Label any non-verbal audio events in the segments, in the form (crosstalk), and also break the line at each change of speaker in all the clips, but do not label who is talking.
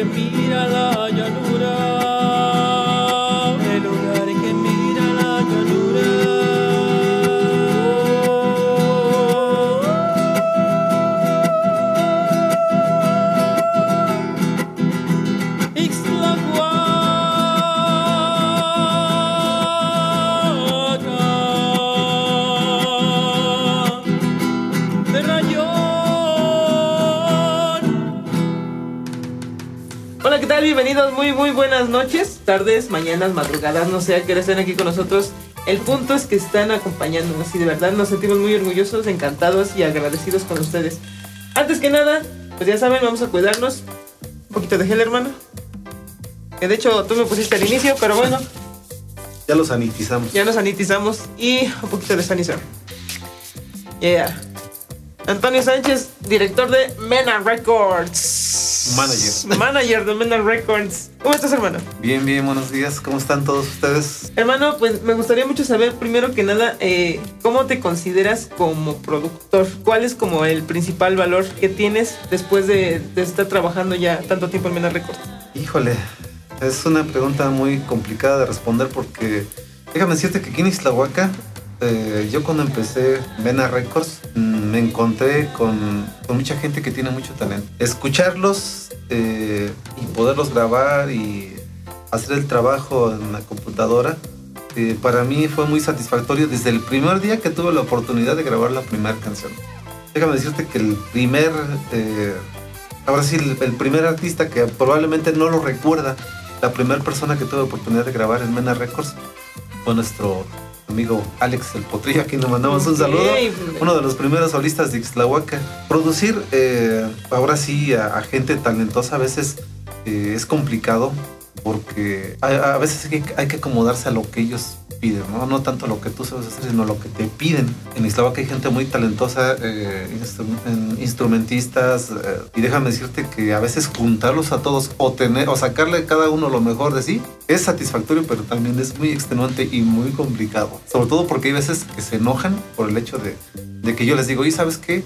que mira la muy, buenas noches, tardes, mañanas, madrugadas, no sé a qué hora estén aquí con nosotros. El punto es que están acompañándonos y de verdad nos sentimos muy orgullosos, encantados y agradecidos con ustedes. Antes que nada, pues ya saben, vamos a cuidarnos. Un poquito de gel, hermano. Que de hecho tú me pusiste al inicio, pero bueno,
Ya lo sanitizamos.
ya nos sanitizamos y un poquito de sanizar. Yeah. Antonio Sánchez, director de Mena Records.
Manager.
Manager de Mena Records. ¿Cómo estás, hermano?
Bien, bien, buenos días. ¿Cómo están todos ustedes?
Hermano, pues me gustaría mucho saber, primero que nada, eh, ¿cómo te consideras como productor? ¿Cuál es como el principal valor que tienes después de, de estar trabajando ya tanto tiempo en Mena Records?
Híjole, es una pregunta muy complicada de responder porque déjame decirte que aquí en Islahuaca, eh, yo cuando empecé Vena Records, me encontré con, mucha gente que tiene mucho talento. Escucharlos eh, y poderlos grabar y hacer el trabajo en la computadora, eh, para mí fue muy satisfactorio desde el primer día que tuve la oportunidad de grabar la primera canción. Déjame decirte que el primer, eh, ahora sí, el, el primer artista que probablemente no lo recuerda, la primera persona que tuve la oportunidad de grabar en Mena Records fue nuestro amigo Alex el Potrillo, a quien le mandamos un saludo. Uno de los primeros solistas de Ixtlahuaca. Producir, eh, ahora sí, a, a gente talentosa a veces eh, es complicado porque a, a veces hay que, hay que acomodarse a lo que ellos piden, ¿no? No tanto lo que tú sabes hacer, sino lo que te piden. En Ixtlahuaca hay gente muy talentosa, eh, instru- en- instrumentistas, eh, y déjame decirte que a veces juntarlos a todos o tener o sacarle cada uno lo mejor de sí es satisfactorio, pero también es muy extenuante y muy complicado. Sobre todo porque hay veces que se enojan por el hecho de, de que yo les digo, ¿y sabes qué?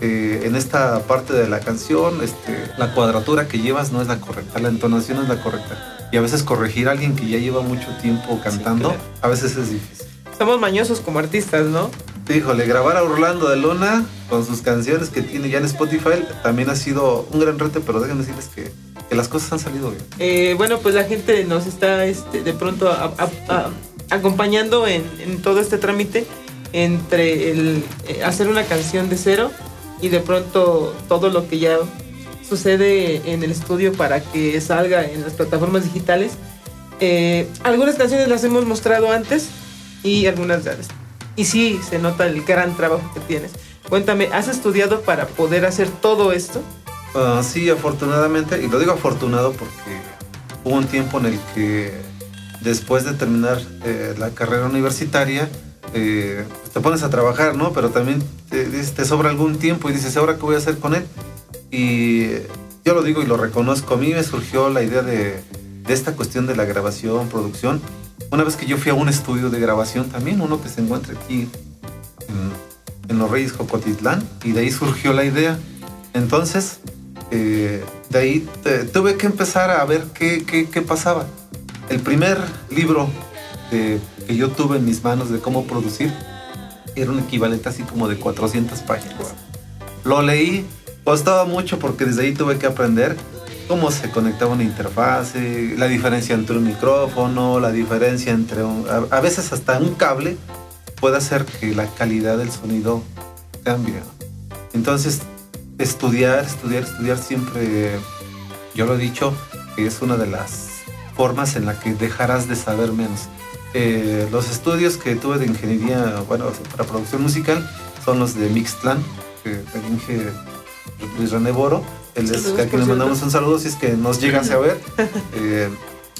Eh, en esta parte de la canción, este, la cuadratura que llevas no es la correcta, la entonación es la correcta. Y a veces corregir a alguien que ya lleva mucho tiempo cantando,
claro.
a veces es difícil.
Somos mañosos como artistas, ¿no?
Híjole, grabar a Orlando de Luna con sus canciones que tiene ya en Spotify también ha sido un gran reto, pero déjenme decirles que, que las cosas han salido bien.
Eh, bueno, pues la gente nos está este, de pronto a- a- a- acompañando en, en todo este trámite entre el eh, hacer una canción de cero y de pronto todo lo que ya sucede en el estudio para que salga en las plataformas digitales. Eh, algunas canciones las hemos mostrado antes y algunas ya. Y sí, se nota el gran trabajo que tienes. Cuéntame, ¿has estudiado para poder hacer todo esto?
Ah, sí, afortunadamente, y lo digo afortunado porque hubo un tiempo en el que después de terminar eh, la carrera universitaria, eh, te pones a trabajar, ¿no? Pero también te, te sobra algún tiempo y dices, ¿ahora qué voy a hacer con él? Y yo lo digo y lo reconozco, a mí me surgió la idea de, de esta cuestión de la grabación, producción, una vez que yo fui a un estudio de grabación también, uno que se encuentra aquí en, en Los Reyes Jocotitlán, y de ahí surgió la idea. Entonces, eh, de ahí eh, tuve que empezar a ver qué, qué, qué pasaba. El primer libro de- que yo tuve en mis manos de cómo producir era un equivalente así como de 400 páginas. Lo leí, costaba mucho porque desde ahí tuve que aprender cómo se conectaba una interfase, la diferencia entre un micrófono, la diferencia entre un, a, veces hasta un cable puede hacer que la calidad del sonido cambie. Entonces, estudiar, estudiar, estudiar siempre, yo lo he dicho, que es una de las formas en la que dejarás de saber menos. Eh, los estudios que tuve de ingeniería, bueno, para producción musical, son los de Mixtlan, que el Inge Luis René Boro, él es a quien le mandamos un saludo si es que nos llegase a ver. (laughs) Eh,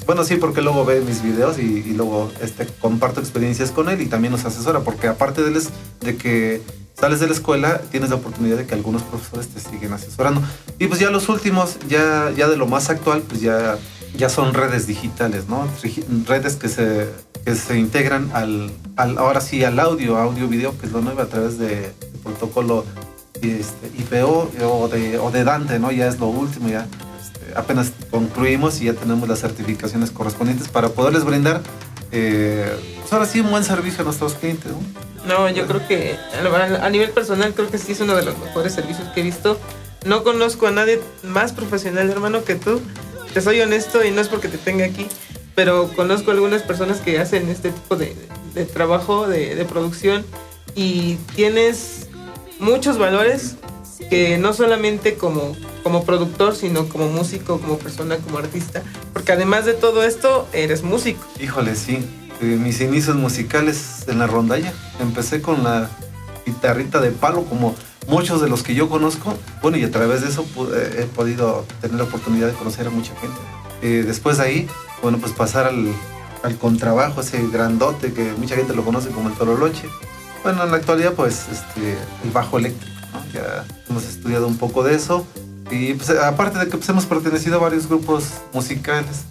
bueno, sí, porque luego ve mis videos y, y luego este, comparto experiencias con él y también nos asesora, porque aparte de, de que sales de la escuela, tienes la oportunidad de que algunos profesores te siguen asesorando. Y pues ya los últimos, ya, ya de lo más actual, pues ya, ya son redes digitales, ¿no? Redes que se, que se integran al, al, ahora sí, al audio, audio, video, que es lo nuevo a través de, de protocolo este, IPO o de, o de Dante, ¿no? Ya es lo último, ya. este, apenas concluimos y ya tenemos las certificaciones correspondientes para poderles brindar, eh, pues ahora sí, un buen servicio a nuestros clientes.
¿no? Yo creo que a nivel personal creo que sí es uno de los mejores servicios que he visto. No conozco a nadie más profesional, hermano, que tú. Te soy honesto y no es porque te tenga aquí, pero conozco algunas personas que hacen este tipo de, de trabajo, de, de producción, y tienes muchos valores que no solamente como, como productor, sino como músico, como persona, como artista, porque además de todo esto, eres músico.
Híjole, sí. Eh, mis inicios musicales en la rondalla. Empecé con la guitarrita de palo, como muchos de los que yo conozco. Bueno, y a través de eso eh, he podido tener la oportunidad de conocer a mucha gente. Eh, después de ahí, bueno, pues pasar al, al contrabajo, ese grandote que mucha gente lo conoce como el tololoche. Bueno, en la actualidad, pues, este, el bajo eléctrico. Ya hemos estudiado un poco de eso. Y pues, aparte de que pues, hemos pertenecido a varios grupos musicales,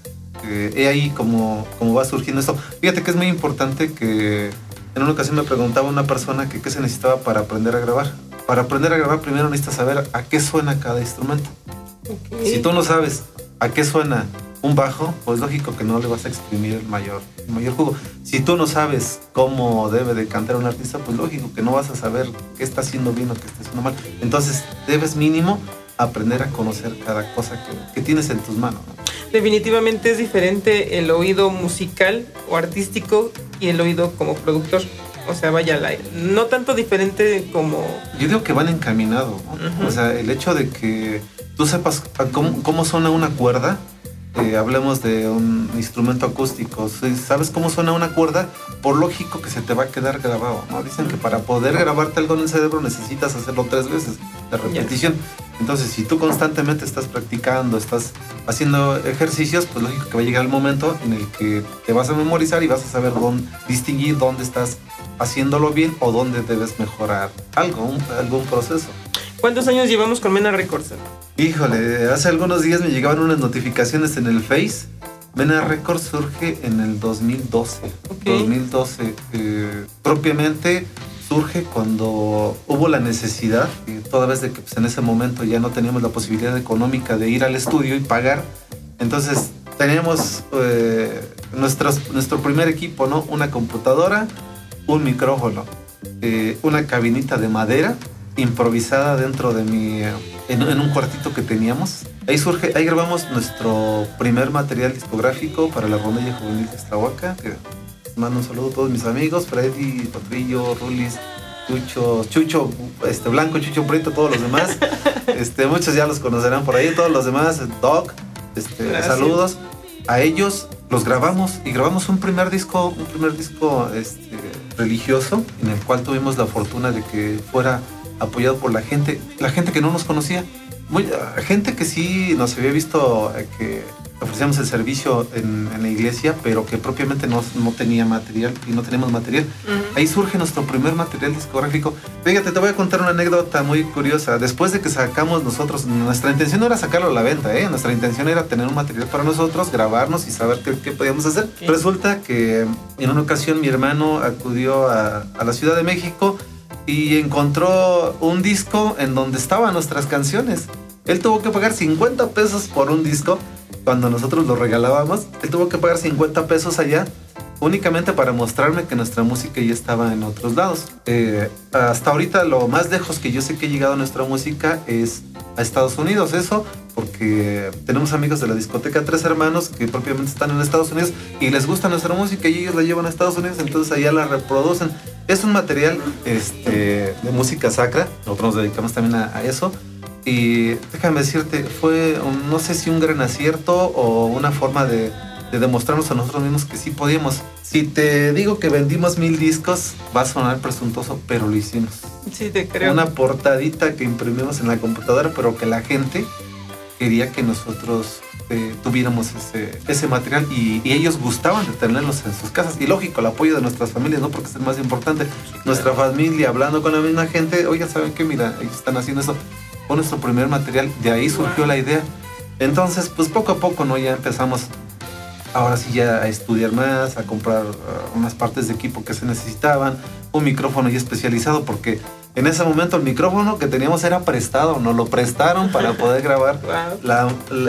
eh, he ahí como, como va surgiendo esto. Fíjate que es muy importante que en una ocasión me preguntaba una persona que qué se necesitaba para aprender a grabar. Para aprender a grabar primero necesitas saber a qué suena cada instrumento. Si tú no sabes a qué suena un bajo, pues lógico que no le vas a exprimir el mayor, el mayor jugo. Si tú no sabes cómo debe de cantar un artista, pues lógico que no vas a saber qué está haciendo bien o qué está haciendo mal. Entonces debes mínimo aprender a conocer cada cosa que, que tienes en tus manos.
Definitivamente es diferente el oído musical o artístico y el oído como productor. O sea, vaya, la, no tanto diferente como...
Yo digo que van encaminados. ¿no? Uh -huh. O sea, el hecho de que tú sepas cómo, cómo suena una cuerda, eh, hablemos de un instrumento acústico, si sabes cómo suena una cuerda, por lógico que se te va a quedar grabado, ¿no? Dicen que para poder grabarte algo en el cerebro necesitas hacerlo tres veces, de repetición. Entonces, si tú constantemente estás practicando, estás haciendo ejercicios, pues lógico que va a llegar el momento en el que te vas a memorizar y vas a saber dónde, distinguir dónde estás haciéndolo bien o dónde debes mejorar algo, un, algún proceso.
¿Cuántos años llevamos con Mena Records?
Híjole, hace algunos días me llegaban unas notificaciones en el Face. Mena Records surge en el 2012. Okay. 2012. Eh, propiamente surge cuando hubo la necesidad, eh, toda vez de que pues, en ese momento ya no teníamos la posibilidad económica de ir al estudio y pagar. Entonces teníamos eh, nuestros, nuestro primer equipo, ¿no? Una computadora, un micrófono, eh, una cabinita de madera improvisada dentro de mi en, en, un cuartito que teníamos. Ahí surge, ahí grabamos nuestro primer material discográfico para la rondalla juvenil de Eslahuaca. Que mando un saludo a todos mis amigos, Freddy, Patrillo, Rulis, Chucho, Chucho, este Blanco, Chucho Prieto, todos los demás. (laughs) este, muchos ya los conocerán por ahí, todos los demás, Doc, este, saludos. A ellos los grabamos y grabamos un primer disco, un primer disco este, religioso en el cual tuvimos la fortuna de que fuera apoyado por la gente, la gente que no nos conocía, muy, gente que sí nos había visto eh, que ofrecíamos el servicio en, en, la iglesia, pero que propiamente no, no tenía material y no tenemos material. Uh -huh. Ahí surge nuestro primer material discográfico. Fíjate, te voy a contar una anécdota muy curiosa. Después de que sacamos nosotros, nuestra intención no era sacarlo a la venta, ¿eh? nuestra intención era tener un material para nosotros, grabarnos y saber qué, qué podíamos hacer. Okay. Resulta que en una ocasión mi hermano acudió a, a la Ciudad de México y encontró un disco en donde estaban nuestras canciones. Él tuvo que pagar 50 pesos por un disco cuando nosotros lo regalábamos. Él tuvo que pagar 50 pesos allá únicamente para mostrarme que nuestra música ya estaba en otros lados. Eh, hasta ahorita lo más lejos que yo sé que ha llegado nuestra música es a Estados Unidos. Eso porque tenemos amigos de la discoteca Tres Hermanos que propiamente están en Estados Unidos y les gusta nuestra música y ellos la llevan a Estados Unidos, entonces allá la reproducen. Es un material este, de música sacra, nosotros nos dedicamos también a, a eso. Y déjame decirte, fue un, no sé si un gran acierto o una forma de, de, demostrarnos a nosotros mismos que sí podíamos. Si te digo que vendimos mil discos, va a sonar presuntuoso, pero lo hicimos.
Sí, te creo.
Una portadita que imprimimos en la computadora, pero que la gente quería que nosotros eh, tuviéramos ese, ese material y, y, ellos gustaban de tenerlos en sus casas. Y lógico, el apoyo de nuestras familias, ¿no? Porque es el más importante. Nuestra familia hablando con la misma gente, oiga, ¿saben qué? Mira, ellos están haciendo eso fue nuestro primer material, de ahí surgió la idea. Entonces, pues poco a poco, ¿no? Ya empezamos ahora sí ya a estudiar más, a comprar uh, unas partes de equipo que se necesitaban, un micrófono ya especializado, porque En ese momento el micrófono que teníamos era prestado, nos lo prestaron para (laughs) poder grabar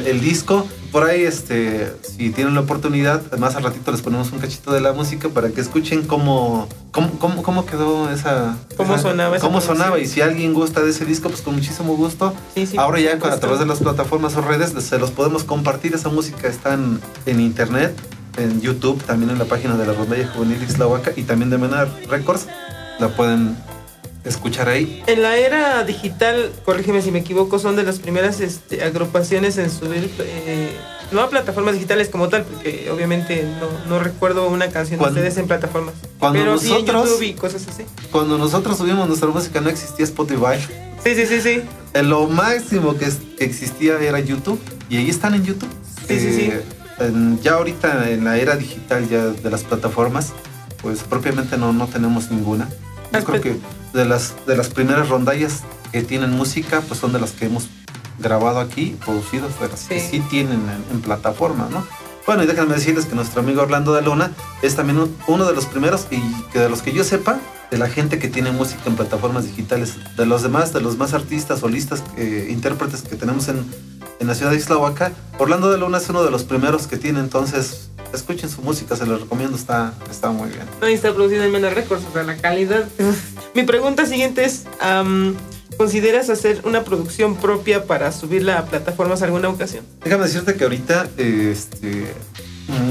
el disco. Por ahí, este, si tienen la oportunidad, más al ratito les ponemos un cachito de la música para que escuchen cómo, cómo, cómo, quedó esa...
Cómo sonaba.
Cómo sonaba. Y si alguien gusta de ese disco, pues con muchísimo gusto. Ahora ya a través de las plataformas o redes se los podemos compartir. Esa música está en, en internet en YouTube, también en la página de la Rondalla Juvenil Islahuaca y también de Menar Records. La pueden escuchar ahí.
En la era digital, corrígeme si me equivoco, son de las primeras este, agrupaciones en subir, eh, no a plataformas digitales como tal, porque obviamente no, recuerdo una canción de ustedes en plataformas.
Cuando
pero
nosotros, sí en
YouTube y cosas así.
Cuando nosotros subimos nuestra música no existía Spotify.
Sí, sí, sí, sí.
Lo máximo que, existía era YouTube y ahí están en YouTube.
Sí, sí, sí. Eh,
ya ahorita en la era digital ya de las plataformas, pues propiamente no, no tenemos ninguna. Yo creo que de las, de las primeras rondallas que tienen música, pues son de las que hemos grabado aquí, producido, de las que sí tienen en, plataforma, ¿no? Bueno, y déjenme decirles que nuestro amigo Orlando de Luna es también uno de los primeros y que de los que yo sepa, de la gente que tiene música en plataformas digitales, de los demás, de los más artistas, solistas, eh, intérpretes que tenemos en, en la ciudad de Islahuaca. Orlando de Luna es uno de los primeros que tiene, entonces escuchen su música, se los recomiendo, está, está muy bien.
No, y está producido en Mena Records, o sea, la calidad. (laughs) Mi pregunta siguiente es, ¿consideras hacer una producción propia para subirla a plataformas alguna ocasión?
Déjame decirte que ahorita, este,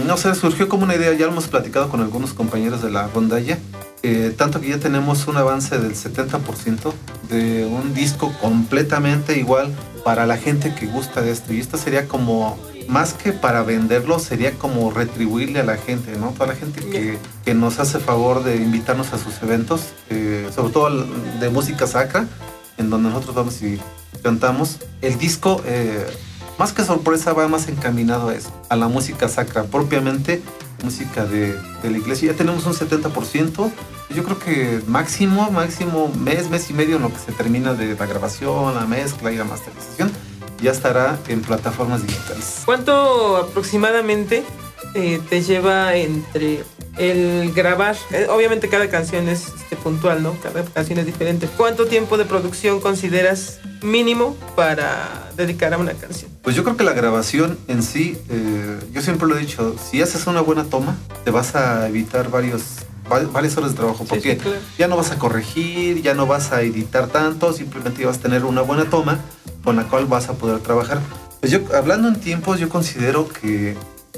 no sé, surgió como una idea, ya lo hemos platicado con algunos compañeros de la rondalla, eh, tanto que ya tenemos un avance del 70% de un disco completamente igual para la gente que gusta de esto. Y esto sería como, más que para venderlo, sería como retribuirle a la gente, ¿no? Toda la gente que, que nos hace favor de invitarnos a sus eventos, eh, sobre todo de música sacra, en donde nosotros vamos y cantamos. El disco, eh, más que sorpresa, va más encaminado a eso, a la música sacra propiamente música de, de, la iglesia. Ya tenemos un 70%. Yo creo que máximo, máximo mes, mes y medio en lo que se termina de la grabación, la mezcla y la masterización, ya estará en plataformas digitales.
¿Cuánto aproximadamente eh, te lleva entre el grabar? Eh, obviamente cada canción es este, puntual, ¿no? Cada canción es diferente. ¿Cuánto tiempo de producción consideras mínimo para dedicar a una canción?
Pues yo creo que la grabación en sí, eh, yo siempre lo he dicho, si haces una buena toma, te vas a evitar varios varias horas de trabajo porque ya no vas a corregir, ya no vas a editar tanto, simplemente vas a tener una buena toma con la cual vas a poder trabajar. Pues yo, hablando en tiempos, yo considero que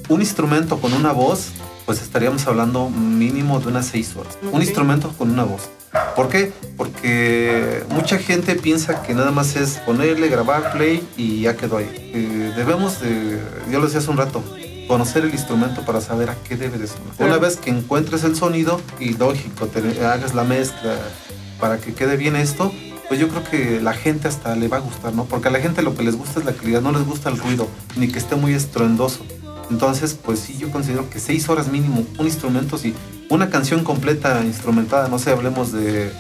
un instrumento con una voz, pues estaríamos hablando mínimo de unas seis horas. Un instrumento con una voz. ¿Por qué? Porque mucha gente piensa que nada más es ponerle, grabar, play y ya quedó ahí. Eh, debemos de, yo lo decía hace un rato, conocer el instrumento para saber a qué debe de sonar. Una vez que encuentres el sonido y lógico, te hagas la mezcla para que quede bien esto, pues yo creo que la gente hasta le va a gustar, ¿no? Porque a la gente lo que les gusta es la calidad, no les gusta el ruido, ni que esté muy estruendoso. Entonces, pues sí, yo considero que seis horas mínimo, un instrumento, sí, una canción completa instrumentada, no sé, hablemos de,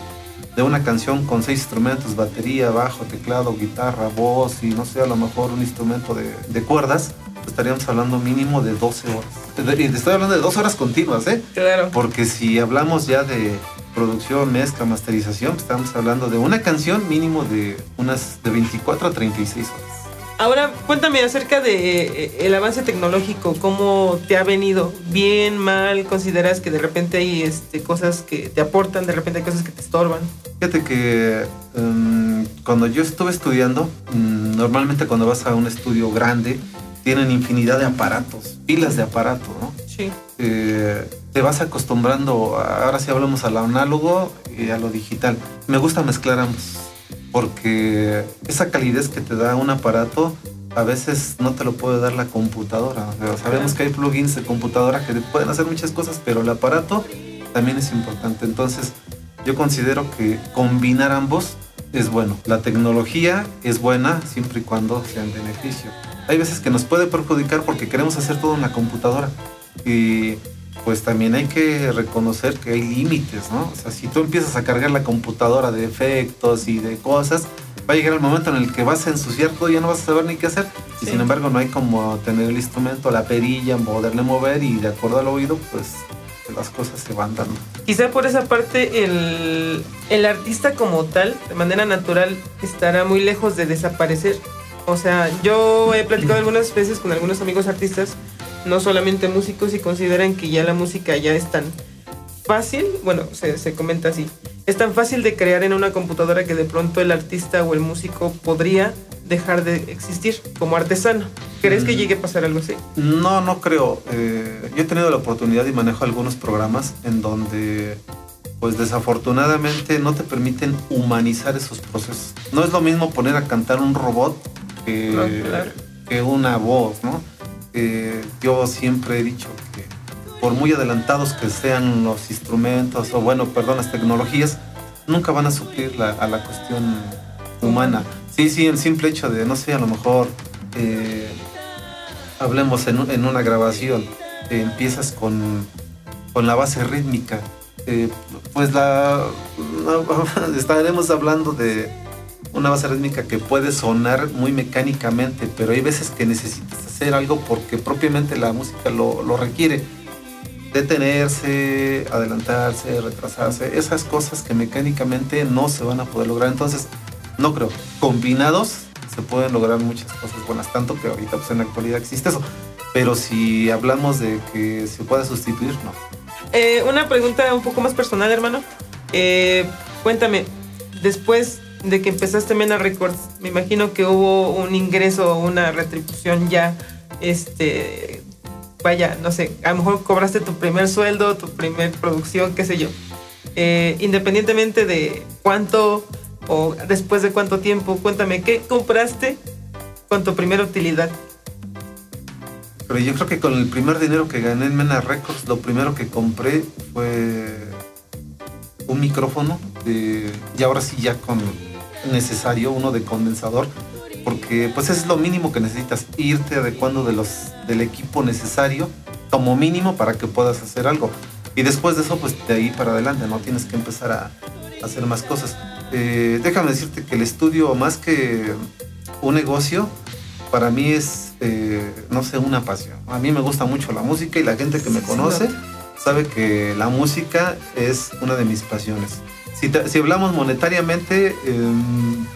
de una canción con seis instrumentos, batería, bajo, teclado, guitarra, voz y no sé, a lo mejor un instrumento de, de cuerdas, estaríamos hablando mínimo de 12 horas. Y estoy hablando de dos horas continuas, ¿eh?
Claro.
Porque si hablamos ya de producción, mezcla, masterización, estamos hablando de una canción mínimo de unas de 24 a 36 horas.
Ahora, cuéntame acerca de eh, el avance tecnológico, cómo te ha venido, bien, mal, consideras que de repente hay este, cosas que te aportan, de repente hay cosas que te estorban.
Fíjate que em, cuando yo estuve estudiando, mm, normalmente cuando vas a un estudio grande, tienen infinidad de aparatos, pilas de aparatos, ¿no?
Sí.
Eh, te vas acostumbrando, ahora sí hablamos al análogo y a lo digital. Me gusta mezclar ambos, porque esa calidez que te da un aparato a veces no te lo puede dar la computadora. sabemos que hay plugins de computadora que pueden hacer muchas cosas, pero el aparato también es importante. Entonces, yo considero que combinar ambos es bueno. La tecnología es buena siempre y cuando sea en beneficio hay veces que nos puede perjudicar porque queremos hacer todo en la computadora. Y pues también hay que reconocer que hay límites, ¿no? O sea, si tú empiezas a cargar la computadora de efectos y de cosas, va a llegar el momento en el que vas a ensuciar todo y ya no vas a saber ni qué hacer. Y sin embargo no hay como tener el instrumento, la perilla, poderle mover y de acuerdo al oído, pues las cosas se van dando.
Quizá por esa parte el, el artista como tal, de manera natural, estará muy lejos de desaparecer. O sea, yo he platicado algunas veces con algunos amigos artistas, no solamente músicos, y consideran que ya la música ya es tan fácil, bueno, se, se comenta así, es tan fácil de crear en una computadora que de pronto el artista o el músico podría dejar de existir como artesano. ¿Crees que
Mm.
llegue a pasar algo así?
No, no creo. Eh, yo he tenido la oportunidad y manejo algunos programas en donde, pues desafortunadamente, no te permiten humanizar esos procesos. No es lo mismo poner a cantar un robot que,
No, claro.
que una voz, ¿no? Eh, yo siempre he dicho que por muy adelantados que sean los instrumentos, o bueno, perdón, las tecnologías, nunca van a suplir la- a la cuestión humana. Sí, sí, el simple hecho de, no sé, a lo mejor... eh, hablemos en, en una grabación, eh, empiezas con, con la base rítmica, eh, pues la, (laughs) estaremos hablando de una base rítmica que puede sonar muy mecánicamente, pero hay veces que necesitas hacer algo porque propiamente la música lo, requiere. Detenerse, adelantarse, retrasarse, esas cosas que mecánicamente no se van a poder lograr. Entonces, no creo. Combinados se pueden lograr muchas cosas buenas, tanto que ahorita pues en la actualidad existe eso. Pero si hablamos de que se pueda sustituir, no.
Eh, una pregunta un poco más personal, hermano. Eh, cuéntame, después de que empezaste Mena Records, me imagino que hubo un ingreso, una retribución ya, este, vaya, no sé, a lo mejor cobraste tu primer sueldo, tu primer producción, qué sé yo. Eh, independientemente de cuánto o después de cuánto tiempo, cuéntame, ¿qué compraste con tu primera utilidad?
Pero yo creo que con el primer dinero que gané en Mena Records, lo primero que compré fue un micrófono y ahora sí ya con necesario, uno de condensador, porque pues es lo mínimo que necesitas, irte adecuando de los, del equipo necesario como mínimo para que puedas hacer algo. Y después de eso, pues de ahí para adelante, no tienes que empezar a, a hacer más cosas. Eh, déjame decirte que el estudio, más que un negocio, para mí es, eh, no sé, una pasión. A mí me gusta mucho la música y la gente que me conoce
no.
sabe que la música es una de mis pasiones. Si, si hablamos monetariamente, em,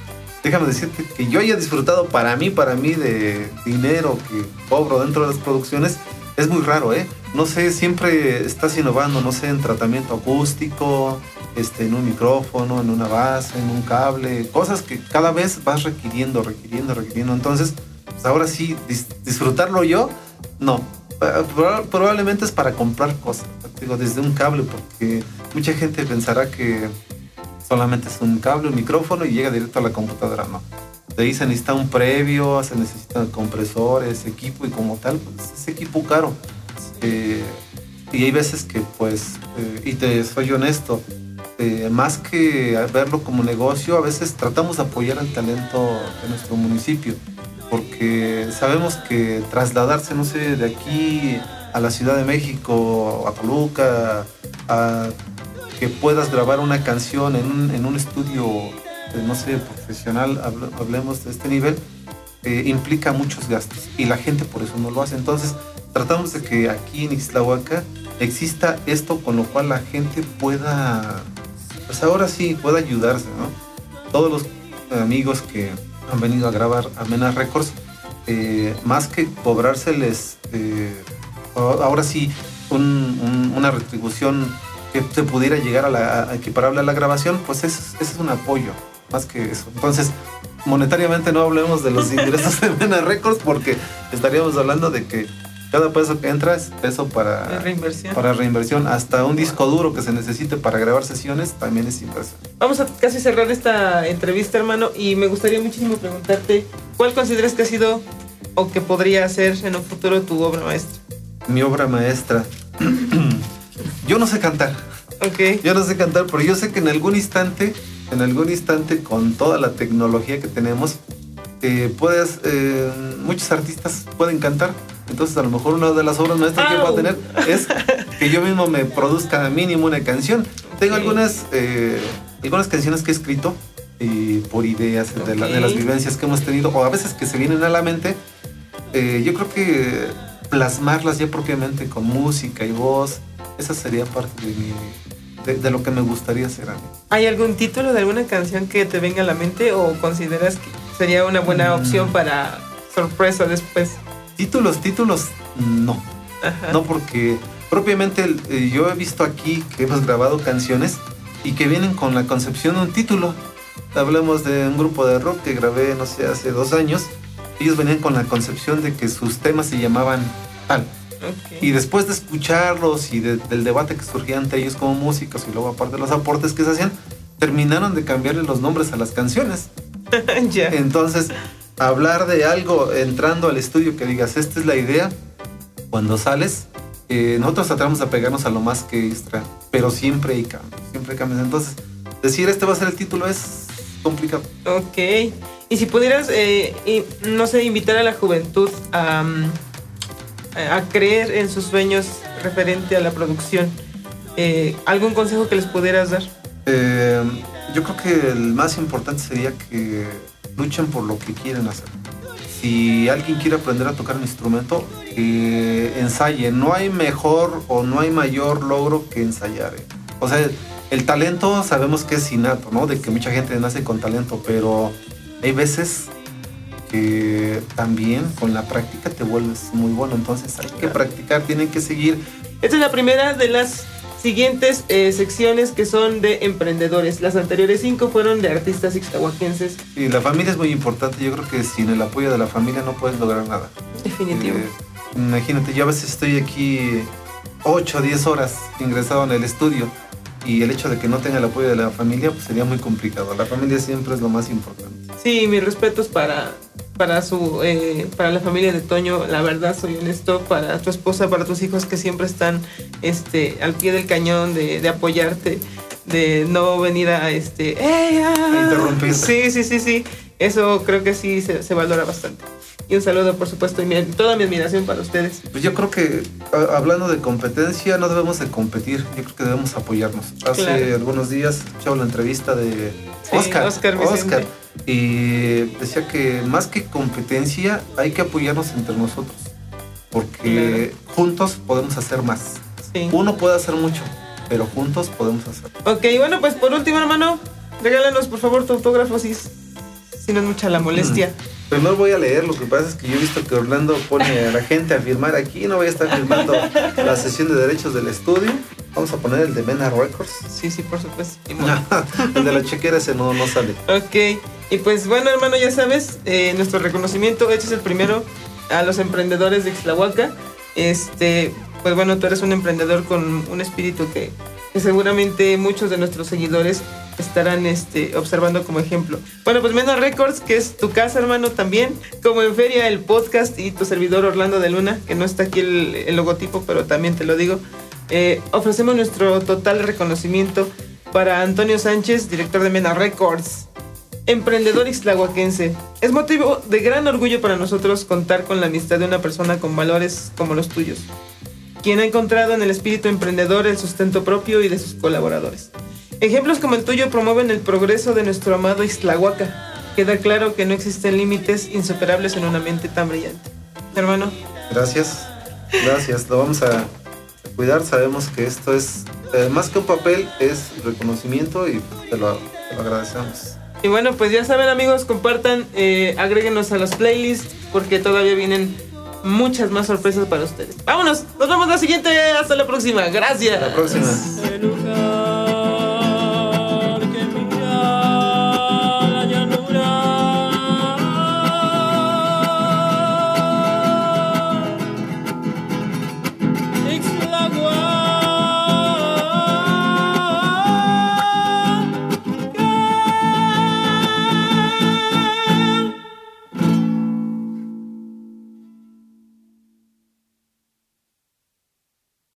déjame decirte que yo haya disfrutado para mí, para mí de dinero que cobro dentro de las producciones, es muy raro, ¿eh? No sé, siempre estás innovando, no sé, en tratamiento acústico, este, en un micrófono, en una base, en un cable, cosas que cada vez vas requiriendo, requiriendo, requiriendo. Entonces, pues ahora sí, dis- disfrutarlo yo, no. Proba- Probablemente es para comprar cosas, digo, desde un cable, porque mucha gente pensará que solamente es un cable, un micrófono y llega directo a la computadora, no. De ahí se necesita un previo, se necesitan compresores, equipo y como tal, pues es equipo caro. Eh, y hay veces que pues, eh, y te soy honesto, eh, más que verlo como negocio, a veces tratamos de apoyar el talento de nuestro municipio, porque sabemos que trasladarse, no sé, de aquí a la Ciudad de México, a Toluca, a que puedas grabar una canción en un, estudio, eh, no sé, profesional, hable- hablemos de este nivel, eh, implica muchos gastos y la gente por eso no lo hace. Entonces, tratamos de que aquí en Ixtlahuaca exista esto con lo cual la gente pueda, pues ahora sí, pueda ayudarse, ¿no? Todos los amigos que han venido a grabar a Mena Records, eh, más que cobrárseles, eh, ahora sí, un- un- una retribución que se pudiera llegar a la a equiparable a la grabación, pues ese es, es un apoyo, más que eso. Entonces, monetariamente no hablemos de los (laughs) ingresos de Mena Records porque estaríamos hablando de que cada peso que entra es peso
De
para,
reinversión.
para reinversión. Hasta un disco duro que se necesite para grabar sesiones también es inversión.
Vamos a casi cerrar esta entrevista, hermano, y me gustaría muchísimo preguntarte, ¿cuál consideras que ha sido o que podría ser en un futuro tu obra maestra?
Mi obra maestra. yo no sé cantar.
Ok.
Yo no sé cantar, pero yo sé que en algún instante, en algún instante, con toda la tecnología que tenemos, eh, puedes, eh, muchos artistas pueden cantar. Entonces, a lo mejor una de las obras maestras que
Au.
voy a tener es que yo mismo me produzca mínimo una canción. Tengo algunas, eh, algunas canciones que he escrito eh, por ideas de, la- de las vivencias que hemos tenido, o a veces que se vienen a la mente. Eh, yo creo que plasmarlas ya propiamente con música y voz esa sería parte de mi de, lo que me gustaría hacer a mí.
¿Hay algún título de alguna canción que te venga a la mente o consideras que sería una buena mm. opción para sorpresa después?
Títulos, títulos, no. No, porque propiamente eh, yo he visto aquí que hemos grabado canciones y que vienen con la concepción de un título. Hablemos de un grupo de rock que grabé, no sé, hace dos años. Ellos venían con la concepción de que sus temas se llamaban tal. Y después de escucharlos y del debate que surgía entre ellos como músicos y luego aparte de los aportes que se hacían, terminaron de cambiarle los nombres a las canciones. (laughs) Entonces, hablar de algo entrando al estudio que digas, esta es la idea, cuando sales, eh, nosotros tratamos de pegarnos a lo más que extra, pero siempre hay cambios, siempre hay cambios. Entonces, decir este va a ser el título es complicado.
Ok. Y si pudieras, eh, no sé, invitar a la juventud a... Eh, a creer en sus sueños referente a la producción. Eh, ¿Algún consejo que les pudieras dar?
Eh, yo creo que el más importante sería que luchen por lo que quieren hacer. Si alguien quiere aprender a tocar un instrumento, que ensaye. No hay mejor o no hay mayor logro que ensayar. O sea, el talento sabemos que es innato, ¿no? De que mucha gente nace con talento, pero hay veces que también con la práctica te vuelves muy bueno. Entonces hay que practicar, tienen que seguir.
Esta es la primera de las siguientes eh, secciones que son de emprendedores. Las anteriores cinco fueron de artistas ixtahuaquenses.
Y la familia es muy importante. Yo creo que sin el apoyo de la familia no puedes lograr nada.
Definitivo. Eh,
imagínate, yo a veces estoy aquí 8 o 10 horas ingresado en el estudio y el hecho de que no tenga el apoyo de la familia pues sería muy complicado. La familia siempre es lo más importante.
Sí, mis respetos para, para, su, eh, para la familia de Toño, la verdad soy honesto, para tu esposa, para tus hijos que siempre están este, al pie del cañón de, apoyarte, de no venir a, este,
interrumpir.
Sí, sí, sí, sí. Eso creo que sí se valora bastante. Y un saludo, por supuesto, y toda mi admiración para ustedes.
Pues yo creo que hablando de competencia, no debemos de competir, yo creo que debemos apoyarnos. Hace algunos días escuchaba la entrevista de Oscar. Oscar, y decía que más que competencia, hay que apoyarnos entre nosotros. Porque juntos podemos hacer más. Uno puede hacer mucho, pero juntos podemos hacer.
Ok, bueno, pues por último, hermano, regálanos por favor tu autógrafo si, si no es mucha la molestia. Mm.
Primero voy a leer, lo que pasa es que yo he visto que Orlando pone a la gente a firmar aquí, no voy a estar firmando (laughs) la sesión de derechos del estudio. Vamos a poner el de Mena Records.
Sí, sí, por supuesto. (laughs)
el de la chequera ese no, no sale.
Ok, y pues bueno hermano, ya sabes, eh, nuestro reconocimiento, este es el primero a los emprendedores de Ixtlahuaca. Este, pues bueno, tú eres un emprendedor con un espíritu que, seguramente muchos de nuestros seguidores estarán este, observando como ejemplo. Bueno, pues Mena Records, que es tu casa, hermano, también. Como en Feria, el podcast y tu servidor Orlando de Luna, que no está aquí el, logotipo, pero también te lo digo. Eh, ofrecemos nuestro total reconocimiento para Antonio Sánchez, director de Mena Records, emprendedor islahuaquense. Es motivo de gran orgullo para nosotros contar con la amistad de una persona con valores como los tuyos, quien ha encontrado en el espíritu emprendedor el sustento propio y de sus colaboradores. Ejemplos como el tuyo promueven el progreso de nuestro amado Islahuaca. Queda claro que no existen límites insuperables en una mente tan brillante. Hermano.
Gracias, gracias. Lo vamos a cuidar. Sabemos que esto es eh, más que un papel, es reconocimiento y te lo, agradecemos.
Y bueno, pues ya saben amigos, compartan, eh, agréguenos a las playlists porque todavía vienen muchas más sorpresas para ustedes. Vámonos, nos vemos la siguiente, hasta la próxima. Gracias.
Hasta la próxima.